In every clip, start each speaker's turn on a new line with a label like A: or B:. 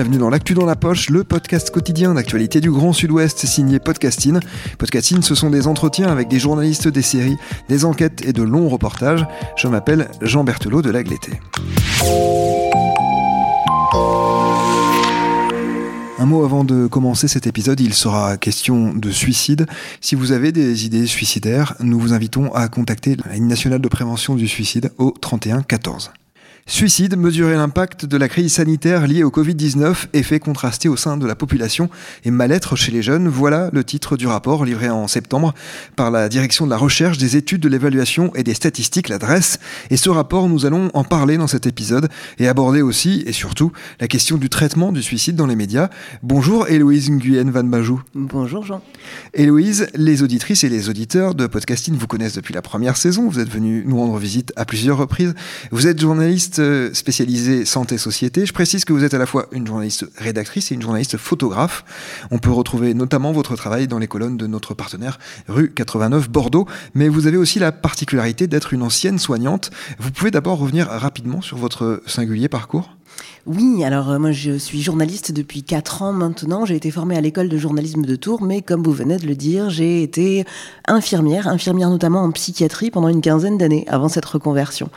A: bienvenue dans l'actu dans la poche, le podcast quotidien d'actualité du Grand Sud-Ouest signé Podcasting. Podcasting, ce sont des entretiens avec des journalistes des séries, des enquêtes et de longs reportages. Je m'appelle Jean Berthelot de l'Agleté. Un mot avant de commencer cet épisode, il sera question de suicide. Si vous avez des idées suicidaires, nous vous invitons à contacter la ligne nationale de prévention du suicide au 31 14. Suicide, mesurer l'impact de la crise sanitaire liée au Covid-19, effet contrasté au sein de la population et mal-être chez les jeunes. Voilà le titre du rapport livré en septembre par la direction de la recherche, des études, de l'évaluation et des statistiques, l'adresse. Et ce rapport, nous allons en parler dans cet épisode et aborder aussi et surtout la question du traitement du suicide dans les médias. Bonjour Héloïse Nguyen Van Bajou.
B: Bonjour Jean.
A: Héloïse, les auditrices et les auditeurs de Podcasting vous connaissent depuis la première saison. Vous êtes venu nous rendre visite à plusieurs reprises. Vous êtes journaliste spécialisée santé-société. Je précise que vous êtes à la fois une journaliste rédactrice et une journaliste photographe. On peut retrouver notamment votre travail dans les colonnes de notre partenaire rue 89 Bordeaux, mais vous avez aussi la particularité d'être une ancienne soignante. Vous pouvez d'abord revenir rapidement sur votre singulier parcours
B: oui, alors euh, moi je suis journaliste depuis 4 ans maintenant. J'ai été formée à l'école de journalisme de Tours, mais comme vous venez de le dire, j'ai été infirmière, infirmière notamment en psychiatrie pendant une quinzaine d'années avant cette reconversion.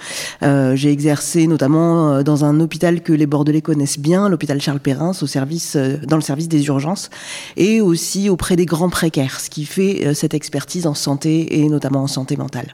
B: Euh, j'ai exercé notamment euh, dans un hôpital que les Bordelais connaissent bien, l'hôpital Charles Perrin, au service, dans le service des urgences, et aussi auprès des grands précaires, ce qui fait cette expertise en santé et notamment en santé mentale.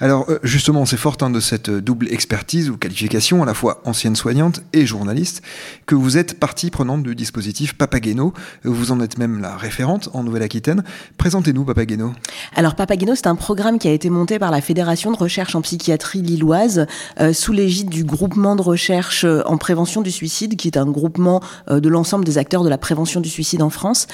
A: Alors euh, justement, c'est fort hein, de cette euh, double expertise ou qualification, à la fois ancienne soignante et journaliste, que vous êtes partie prenante du dispositif Papageno. Vous en êtes même la référente en Nouvelle-Aquitaine. Présentez-nous Papageno.
B: Alors Papageno, c'est un programme qui a été monté par la Fédération de recherche en psychiatrie lilloise euh, sous l'égide du groupement de recherche en prévention du suicide, qui est un groupement de l'ensemble des acteurs de la prévention du suicide en France,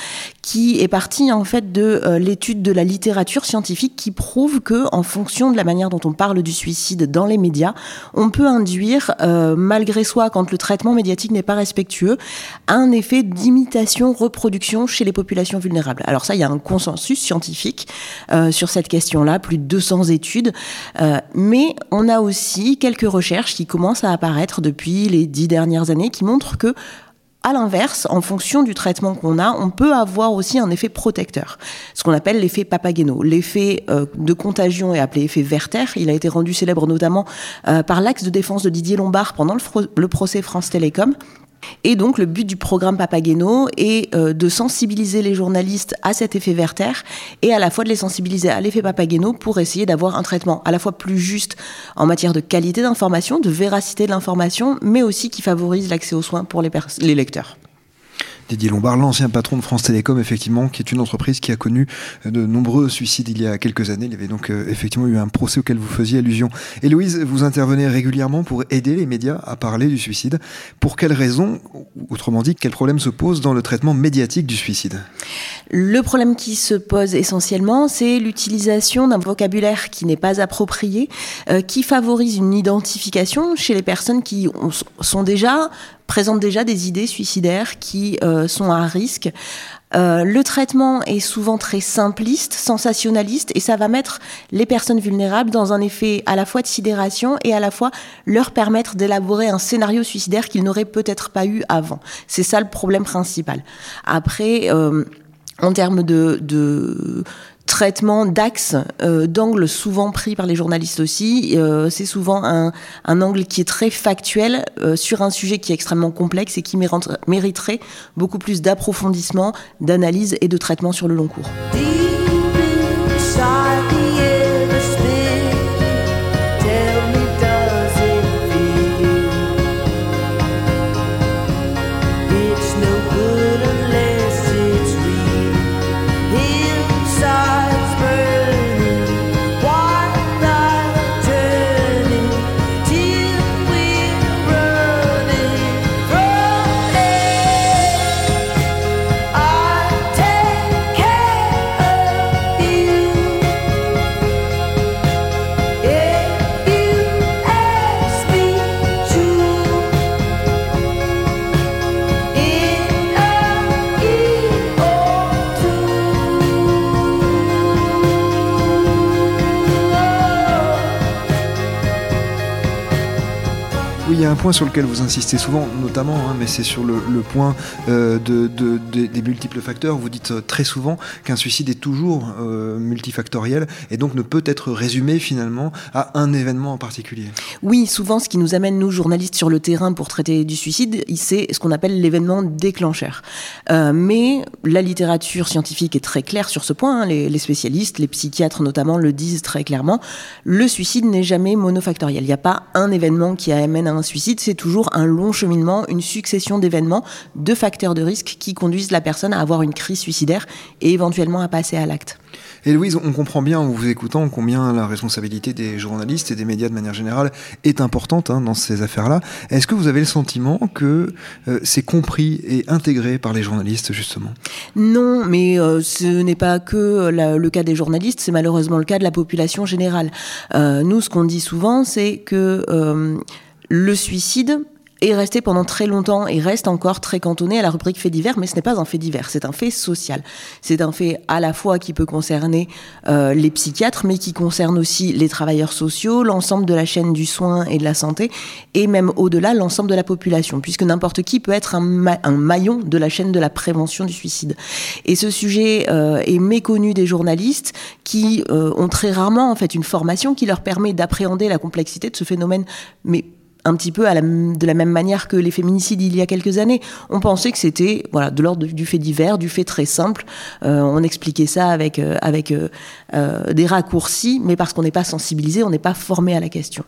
B: qui est parti en fait de l'étude de la littérature scientifique qui prouve que en fonction de la manière dont on parle du suicide dans les médias, on peut induire, euh, malgré soi, quand le traitement médiatique n'est pas respectueux, un effet d'imitation-reproduction chez les populations vulnérables. Alors ça, il y a un consensus scientifique euh, sur cette question-là, plus de 200 études, euh, mais on a aussi quelques recherches qui commencent à apparaître depuis les dix dernières années qui montrent que à l'inverse, en fonction du traitement qu'on a, on peut avoir aussi un effet protecteur, ce qu'on appelle l'effet Papageno. L'effet euh, de contagion est appelé effet Werther. Il a été rendu célèbre notamment euh, par l'axe de défense de Didier Lombard pendant le procès France Télécom. Et donc le but du programme Papageno est euh, de sensibiliser les journalistes à cet effet Werther et à la fois de les sensibiliser à l'effet Papageno pour essayer d'avoir un traitement à la fois plus juste en matière de qualité d'information, de véracité de l'information, mais aussi qui favorise l'accès aux soins pour les lecteurs.
A: Didier Lombard, l'ancien patron de France Télécom, effectivement, qui est une entreprise qui a connu euh, de nombreux suicides il y a quelques années. Il y avait donc euh, effectivement eu un procès auquel vous faisiez allusion. Héloïse, vous intervenez régulièrement pour aider les médias à parler du suicide. Pour quelles raisons, autrement dit, quel problème se pose dans le traitement médiatique du suicide?
B: Le problème qui se pose essentiellement, c'est l'utilisation d'un vocabulaire qui n'est pas approprié, euh, qui favorise une identification chez les personnes qui sont déjà présentent déjà des idées suicidaires qui euh, sont à risque. Euh, le traitement est souvent très simpliste, sensationnaliste, et ça va mettre les personnes vulnérables dans un effet à la fois de sidération et à la fois leur permettre d'élaborer un scénario suicidaire qu'ils n'auraient peut-être pas eu avant. C'est ça le problème principal. Après, euh, en termes de, de traitement d'axe, euh, d'angle souvent pris par les journalistes aussi. Euh, c'est souvent un, un, angle qui est très factuel euh, sur un sujet qui est extrêmement complexe et qui mériterait beaucoup plus d'approfondissement, d'analyse et de traitement sur le long cours.
A: Point sur lequel vous insistez souvent, notamment, hein, mais c'est sur le, point euh, de, des multiples facteurs. Vous dites euh, très souvent qu'un suicide est toujours euh, multifactoriel et donc ne peut être résumé finalement à un événement en particulier.
B: Oui, souvent, ce qui nous amène, nous, journalistes, sur le terrain pour traiter du suicide, c'est ce qu'on appelle l'événement déclencheur. mais la littérature scientifique est très claire sur ce point. Hein. les, les spécialistes, les psychiatres notamment, le disent très clairement. Le suicide n'est jamais monofactoriel. Il n'y a pas un événement qui amène à un suicide, c'est toujours un long cheminement, une succession d'événements, de facteurs de risque qui conduisent la personne à avoir une crise suicidaire et éventuellement à passer à l'acte.
A: Et Louise, on comprend bien en vous écoutant combien la responsabilité des journalistes et des médias de manière générale est importante hein, dans ces affaires-là. Est-ce que vous avez le sentiment que euh, c'est compris et intégré par les journalistes, justement?
B: Non, mais euh, ce n'est pas que le cas des journalistes, c'est malheureusement le cas de la population générale. Euh, nous, ce qu'on dit souvent, c'est que le suicide est resté pendant très longtemps et reste encore très cantonné à la rubrique fait divers, mais ce n'est pas un fait divers, c'est un fait social. C'est un fait à la fois qui peut concerner euh, les psychiatres, mais qui concerne aussi les travailleurs sociaux, l'ensemble de la chaîne du soin et de la santé, et même au-delà, l'ensemble de la population, puisque n'importe qui peut être un, maillon de la chaîne de la prévention du suicide. Et ce sujet euh, est méconnu des journalistes qui euh, ont très rarement en fait une formation qui leur permet d'appréhender la complexité de ce phénomène, mais un petit peu de la même manière que les féminicides il y a quelques années. On pensait que c'était voilà de l'ordre du fait divers, du fait très simple. Euh, on expliquait ça avec euh, avec euh, des raccourcis, mais parce qu'on n'est pas sensibilisé, on n'est pas formé à la question.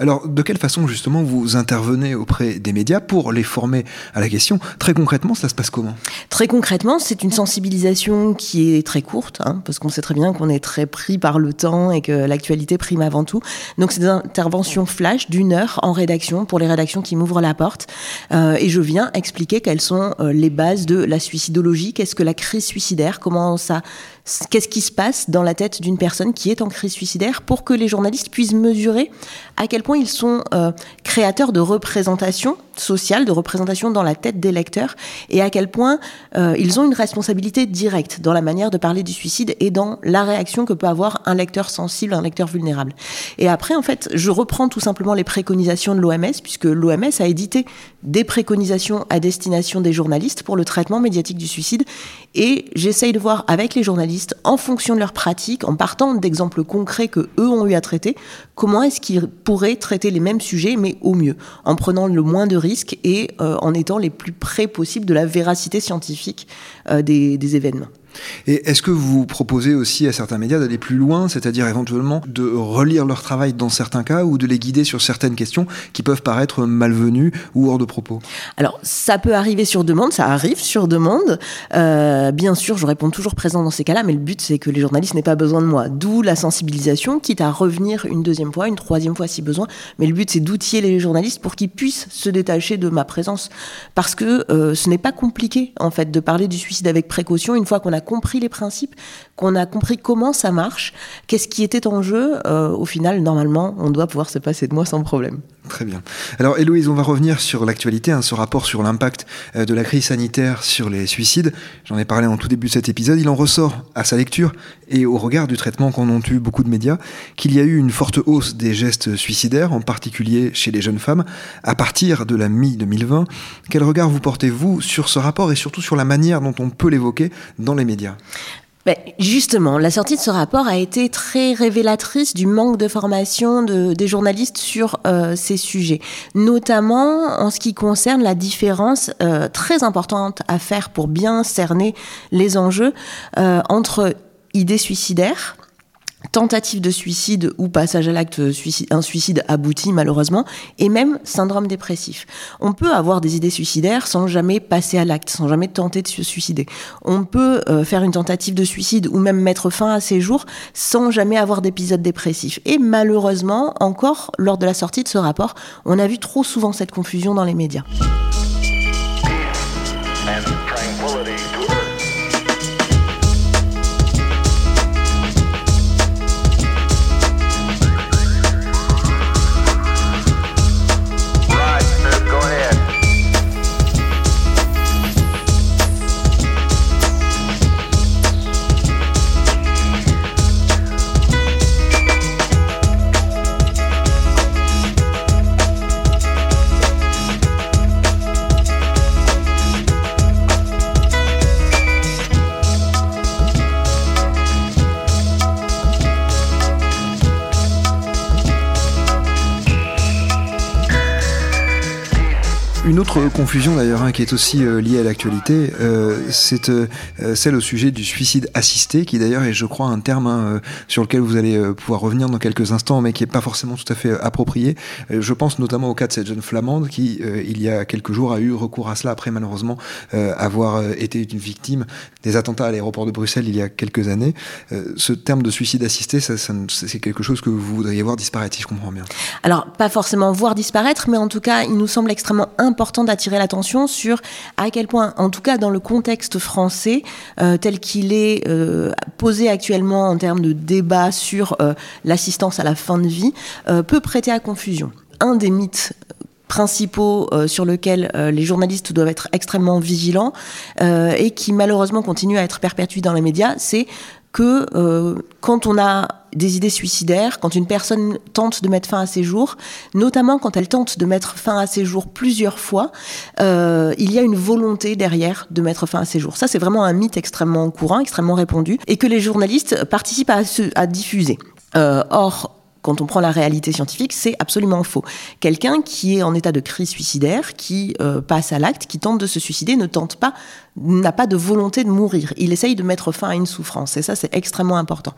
A: Alors, de quelle façon justement vous intervenez auprès des médias pour les former à la question? Très concrètement, ça se passe comment?
B: Très concrètement, c'est une sensibilisation qui est très courte, hein, parce qu'on sait très bien qu'on est très pris par le temps et que l'actualité prime avant tout. Donc, c'est des interventions flash d'une heure en rédaction pour les rédactions qui m'ouvrent la porte. Euh, et je viens expliquer quelles sont euh, les bases de la suicidologie, qu'est-ce que la crise suicidaire, comment ça qu'est-ce qui se passe dans la tête d'une personne qui est en crise suicidaire pour que les journalistes puissent mesurer à quel point ils sont euh, créateurs de représentation sociale, de représentation dans la tête des lecteurs, et à quel point euh, ils ont une responsabilité directe dans la manière de parler du suicide et dans la réaction que peut avoir un lecteur sensible, un lecteur vulnérable. Et après, en fait, je reprends tout simplement les préconisations de l'OMS, puisque l'OMS a édité des préconisations à destination des journalistes pour le traitement médiatique du suicide, et j'essaye de voir avec les journalistes, en fonction de leur pratique, en partant d'exemples concrets que eux ont eu à traiter, comment est-ce qu'ils pourraient traiter les mêmes sujets, mais au mieux, en prenant le moins de risques et euh, en étant les plus près possible de la véracité scientifique euh, des événements.
A: Et est-ce que vous proposez aussi à certains médias d'aller plus loin, c'est-à-dire éventuellement de relire leur travail dans certains cas ou de les guider sur certaines questions qui peuvent paraître malvenues ou hors de propos?
B: Alors, ça peut arriver sur demande, ça arrive sur demande. Euh, bien sûr, je réponds toujours présent dans ces cas-là, mais le but, c'est que les journalistes n'aient pas besoin de moi. D'où la sensibilisation, quitte à revenir une deuxième fois, une troisième fois si besoin. Mais le but, c'est d'outiller les journalistes pour qu'ils puissent se détacher de ma présence. Parce que euh, ce n'est pas compliqué, en fait, de parler du suicide avec précaution une fois qu'on a compris les principes, qu'on a compris comment ça marche, qu'est-ce qui était en jeu, euh, au final, normalement, on doit pouvoir se passer de moi sans problème.
A: Très bien. Alors, Héloïse, on va revenir sur l'actualité, hein, ce rapport sur l'impact euh, de la crise sanitaire sur les suicides. J'en ai parlé en tout début de cet épisode. Il en ressort, à sa lecture et au regard du traitement qu'en ont eu beaucoup de médias, qu'il y a eu une forte hausse des gestes suicidaires, en particulier chez les jeunes femmes, à partir de la mi-2020. Quel regard vous portez-vous sur ce rapport et surtout sur la manière dont on peut l'évoquer dans les
B: ben, justement, la sortie de ce rapport a été très révélatrice du manque de formation des journalistes sur euh, ces sujets, notamment en ce qui concerne la différence euh, très importante à faire pour bien cerner les enjeux euh, entre idées suicidaires, tentative de suicide ou passage à l'acte, un suicide abouti malheureusement, et même syndrome dépressif. On peut avoir des idées suicidaires sans jamais passer à l'acte, sans jamais tenter de se suicider. On peut euh, faire une tentative de suicide ou même mettre fin à ses jours sans jamais avoir d'épisode dépressif. Et malheureusement, encore lors de la sortie de ce rapport, on a vu trop souvent cette confusion dans les médias.
A: Autre confusion d'ailleurs hein, qui est aussi euh, liée à l'actualité, euh, c'est euh, celle au sujet du suicide assisté, qui d'ailleurs est je crois un terme hein, sur lequel vous allez pouvoir revenir dans quelques instants, mais qui n'est pas forcément tout à fait approprié. je pense notamment au cas de cette jeune flamande qui, il y a quelques jours, a eu recours à cela après malheureusement avoir été une victime des attentats à l'aéroport de Bruxelles il y a quelques années. ce terme de suicide assisté, ça, c'est quelque chose que vous voudriez voir disparaître, si je comprends bien.
B: Alors, pas forcément voir disparaître, mais en tout cas, il nous semble extrêmement important d'attirer l'attention sur à quel point, en tout cas dans le contexte français, euh, tel qu'il est euh, posé actuellement en termes de débat sur euh, l'assistance à la fin de vie, peut prêter à confusion. Un des mythes principaux sur lesquels les journalistes doivent être extrêmement vigilants et qui malheureusement continue à être perpétué dans les médias, c'est que euh, quand on a des idées suicidaires, quand une personne tente de mettre fin à ses jours, notamment quand elle tente de mettre fin à ses jours plusieurs fois, euh, il y a une volonté derrière de mettre fin à ses jours. Ça, c'est vraiment un mythe extrêmement courant, extrêmement répandu, et que les journalistes participent à, à diffuser. Euh, or, quand on prend la réalité scientifique, c'est absolument faux. Quelqu'un qui est en état de crise suicidaire, qui passe à l'acte, qui tente de se suicider, ne tente pas, n'a pas de volonté de mourir. Il essaye de mettre fin à une souffrance. Et ça, c'est extrêmement important.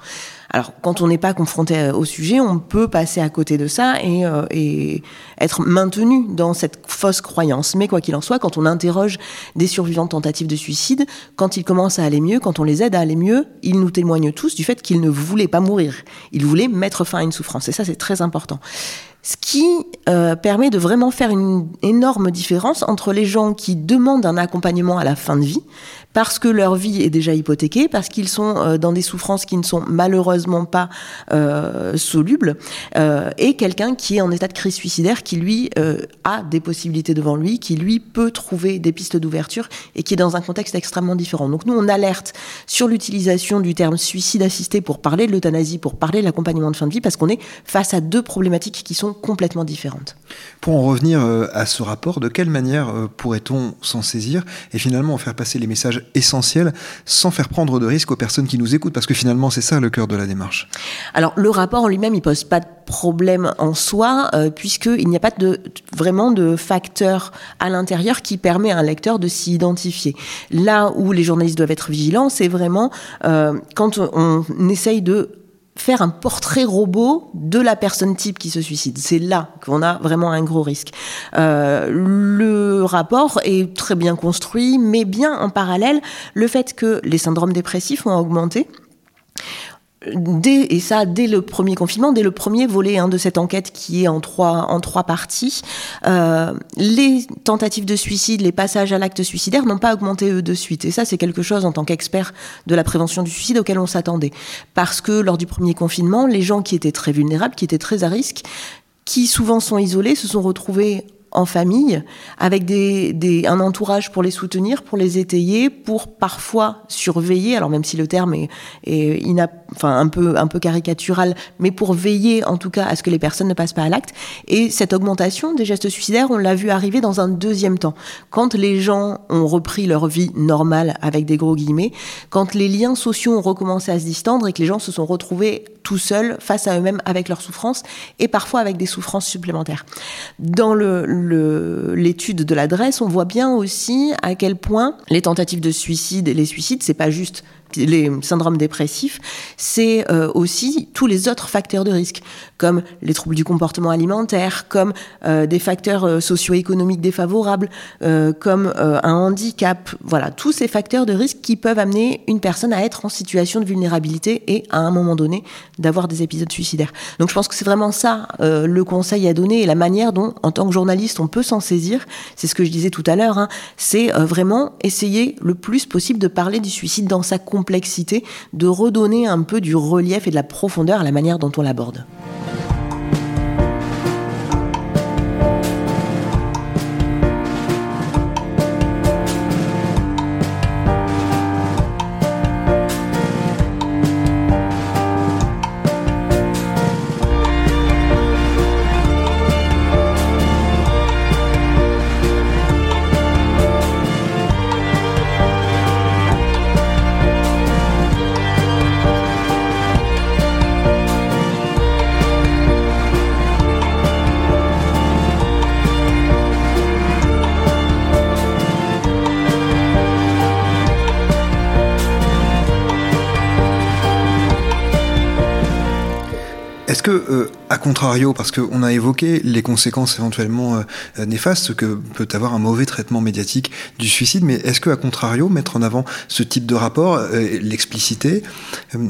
B: Alors, quand on n'est pas confronté euh, au sujet, on peut passer à côté de ça et, euh, et être maintenu dans cette fausse croyance. Mais quoi qu'il en soit, quand on interroge des survivants de tentatives de suicide, quand ils commencent à aller mieux, quand on les aide à aller mieux, ils nous témoignent tous du fait qu'ils ne voulaient pas mourir. Ils voulaient mettre fin à une souffrance. Et ça, c'est très important. Ce qui euh, permet de vraiment faire une énorme différence entre les gens qui demandent un accompagnement à la fin de vie, parce que leur vie est déjà hypothéquée, parce qu'ils sont euh, dans des souffrances qui ne sont malheureusement pas euh, solubles, euh, et quelqu'un qui est en état de crise suicidaire, qui lui a des possibilités devant lui, qui lui peut trouver des pistes d'ouverture, et qui est dans un contexte extrêmement différent. Donc nous, on alerte sur l'utilisation du terme suicide assisté pour parler de l'euthanasie, pour parler de l'accompagnement de fin de vie, parce qu'on est face à deux problématiques qui sont complètement différentes.
A: Pour en revenir à ce rapport, de quelle manière pourrait-on s'en saisir et finalement en faire passer les messages essentiel sans faire prendre de risques aux personnes qui nous écoutent Parce que finalement, c'est ça le cœur de la démarche.
B: Alors, le rapport en lui-même, il pose pas de problème en soi, euh, puisqu'il n'y a pas de, vraiment de facteur à l'intérieur qui permet à un lecteur de s'y identifier. Là où les journalistes doivent être vigilants, c'est vraiment euh, quand on essaye de faire un portrait robot de la personne type qui se suicide. C'est là qu'on a vraiment un gros risque. Euh, le rapport est très bien construit, mais bien en parallèle le fait que les syndromes dépressifs ont augmenté dès, et ça dès le premier confinement, dès le premier volet hein, de cette enquête qui est en trois, en trois parties, euh, les tentatives de suicide, les passages à l'acte suicidaire n'ont pas augmenté eux de suite. Et ça, c'est quelque chose en tant qu'expert de la prévention du suicide auquel on s'attendait. Parce que lors du premier confinement, les gens qui étaient très vulnérables, qui étaient très à risque, qui souvent sont isolés, se sont retrouvés en famille, avec des, des, un entourage pour les soutenir, pour les étayer, pour parfois surveiller, alors même si le terme est, est enfin, un, peu, un peu caricatural, mais pour veiller en tout cas à ce que les personnes ne passent pas à l'acte. Et cette augmentation des gestes suicidaires, on l'a vu arriver dans un deuxième temps. Quand les gens ont repris leur vie normale, avec des gros guillemets, quand les liens sociaux ont recommencé à se distendre et que les gens se sont retrouvés tout seuls face à eux-mêmes avec leurs souffrances et parfois avec des souffrances supplémentaires. Dans l'étude de l'adresse, on voit bien aussi à quel point les tentatives de suicide et les suicides, c'est pas juste les syndromes dépressifs, c'est euh, aussi tous les autres facteurs de risque, comme les troubles du comportement alimentaire, comme euh, des facteurs euh, socio-économiques défavorables, comme un handicap. Voilà, tous ces facteurs de risque qui peuvent amener une personne à être en situation de vulnérabilité et à un moment donné d'avoir des épisodes suicidaires. Donc je pense que c'est vraiment ça le conseil à donner et la manière dont, en tant que journaliste, on peut s'en saisir. C'est ce que je disais tout à l'heure. Hein, c'est vraiment essayer le plus possible de parler du suicide dans sa de redonner un peu du relief et de la profondeur à la manière dont on l'aborde.
A: Est-ce que, euh, contrario, parce qu'on a évoqué les conséquences éventuellement euh, néfastes que peut avoir un mauvais traitement médiatique du suicide, mais est-ce que, à contrario, mettre en avant ce type de rapport, euh, l'expliciter,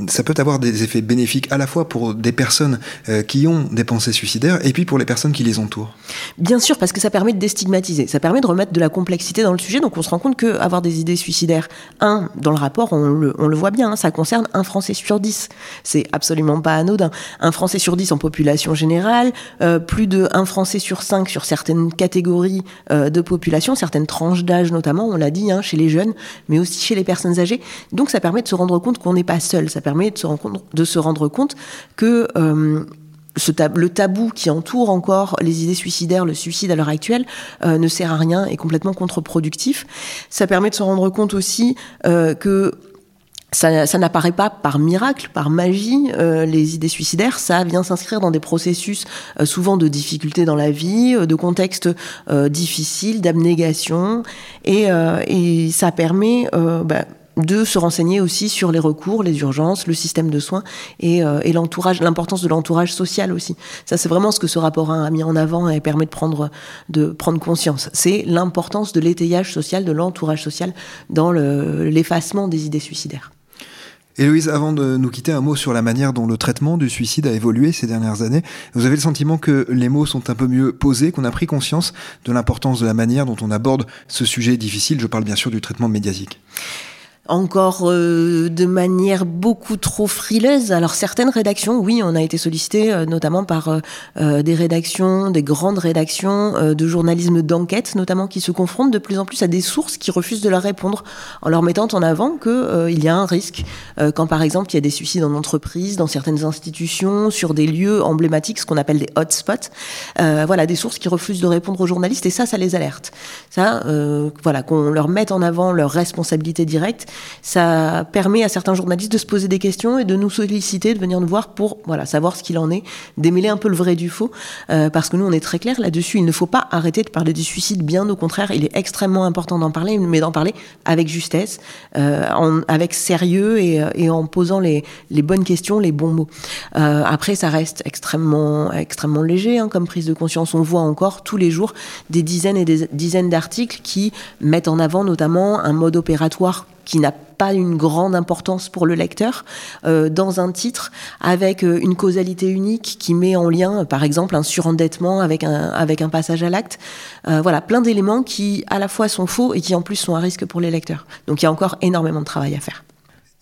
A: ça peut avoir des effets bénéfiques à la fois pour des personnes qui ont des pensées suicidaires et puis pour les personnes qui les entourent?
B: Bien sûr, parce que ça permet de déstigmatiser, ça permet de remettre de la complexité dans le sujet. Donc on se rend compte qu'avoir des idées suicidaires, un, dans le rapport, on le, voit bien, hein, ça concerne un Français sur dix. C'est absolument pas anodin. Un Français sur 10 en population générale, euh, plus de 1 Français sur 5 sur certaines catégories euh, de population, certaines tranches d'âge notamment, on l'a dit, hein, chez les jeunes, mais aussi chez les personnes âgées. Donc ça permet de se rendre compte qu'on n'est pas seul, ça permet de se rendre compte, de se rendre compte que... Euh, le tabou qui entoure encore les idées suicidaires, le suicide à l'heure actuelle, ne sert à rien et complètement contre-productif. Ça permet de se rendre compte aussi que ça, n'apparaît pas par miracle, par magie, euh, les idées suicidaires, ça vient s'inscrire dans des processus euh, souvent de difficultés dans la vie, euh, de contextes difficiles, d'abnégation, et, et, ça permet bah, de se renseigner aussi sur les recours, les urgences, le système de soins et, et l'entourage, l'importance de l'entourage social aussi. Ça, c'est vraiment ce que ce rapport a mis en avant et permet de prendre, de prendre conscience. C'est l'importance de l'étayage social, de l'entourage social dans l'effacement des idées suicidaires.
A: Héloïse, avant de nous quitter, un mot sur la manière dont le traitement du suicide a évolué ces dernières années. Vous avez le sentiment que les mots sont un peu mieux posés, qu'on a pris conscience de l'importance de la manière dont on aborde ce sujet difficile? Je parle bien sûr du traitement médiatique
B: encore euh, de manière beaucoup trop frileuse. Alors certaines rédactions, oui, on a été sollicité euh, notamment par euh, des rédactions, des grandes rédactions de journalisme d'enquête, notamment qui se confrontent de plus en plus à des sources qui refusent de leur répondre, en leur mettant en avant qu'il il y a un risque quand par exemple il y a des suicides en entreprise, dans certaines institutions, sur des lieux emblématiques, ce qu'on appelle des hotspots. voilà, des sources qui refusent de répondre aux journalistes et ça, ça les alerte. Ça, voilà, qu'on leur mette en avant leur responsabilité directe ça permet à certains journalistes de se poser des questions et de nous solliciter, de venir nous voir pour voilà savoir ce qu'il en est, démêler un peu le vrai du faux, euh, parce que nous on est très clair là-dessus. Il ne faut pas arrêter de parler du suicide, bien au contraire, il est extrêmement important d'en parler, mais d'en parler avec justesse, euh, avec sérieux et, en posant les, bonnes questions, les bons mots. Euh, après, ça reste extrêmement extrêmement léger hein, comme prise de conscience. On voit encore tous les jours des dizaines et des dizaines d'articles qui mettent en avant notamment un mode opératoire qui n'a pas une grande importance pour le lecteur, euh, dans un titre avec euh, une causalité unique qui met en lien, par exemple, un surendettement avec un, avec un passage à l'acte. Euh, voilà, plein d'éléments qui à la fois sont faux et qui en plus sont un risque pour les lecteurs. Donc il y a encore énormément de travail à faire.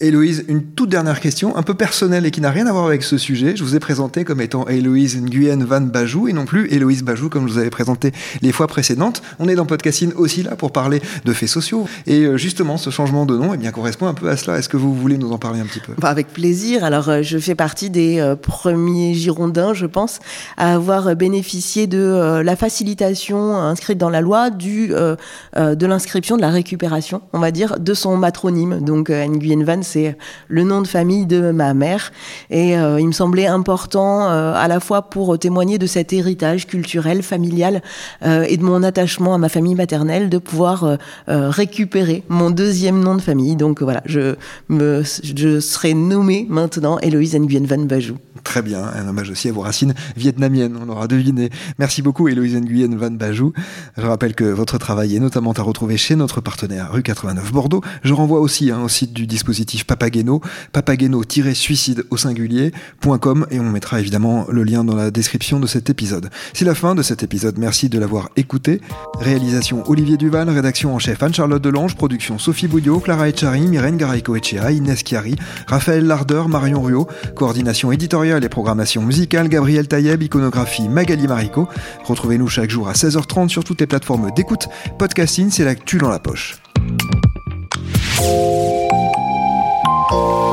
A: Héloïse, une toute dernière question, un peu personnelle et qui n'a rien à voir avec ce sujet. Je vous ai présenté comme étant Héloïse Nguyen Van Bajou et non plus Héloïse Bajou comme je vous avais présenté les fois précédentes. On est dans Podcastine aussi là pour parler de faits sociaux. Et euh, justement, ce changement de nom eh bien, correspond un peu à cela. Est-ce que vous voulez nous en parler un petit peu?
B: Bah, Avec plaisir. Alors, euh, je fais partie des euh, premiers Girondins, je pense, à avoir bénéficié de la facilitation inscrite dans la loi du, de l'inscription de la récupération, on va dire, de son matronyme. Donc, Nguyen Van c'est le nom de famille de ma mère. Et euh, il me semblait important euh, à la fois pour témoigner de cet héritage culturel, familial euh, et de mon attachement à ma famille maternelle, de pouvoir récupérer mon deuxième nom de famille. Donc voilà, je, me, je serai nommée maintenant Héloïse Nguyen Van Bajou.
A: Très bien, un hommage aussi à vos racines vietnamiennes, on l'aura deviné. Merci beaucoup Héloïse Nguyen Van Bajou. Je rappelle que votre travail est notamment à retrouver chez notre partenaire rue 89 Bordeaux. Je renvoie aussi hein, au site du dispositif Papageno, papageno-suicide au singulier.com et on mettra évidemment le lien dans la description de cet épisode. C'est la fin de cet épisode, merci de l'avoir écouté. Réalisation Olivier Duval, rédaction en chef Anne-Charlotte Delange, production Sophie Bouillot, Clara Echari, Myrène Garaïco-Echea, Inès Chiari, Raphaël Lardeur, Marion Ruot, coordination éditoriale et programmation musicale, Gabriel Taïeb, iconographie Magali Marico. Retrouvez-nous chaque jour à 16h30 sur toutes les plateformes d'écoute. Podcasting, c'est l'actu dans la poche. 啊。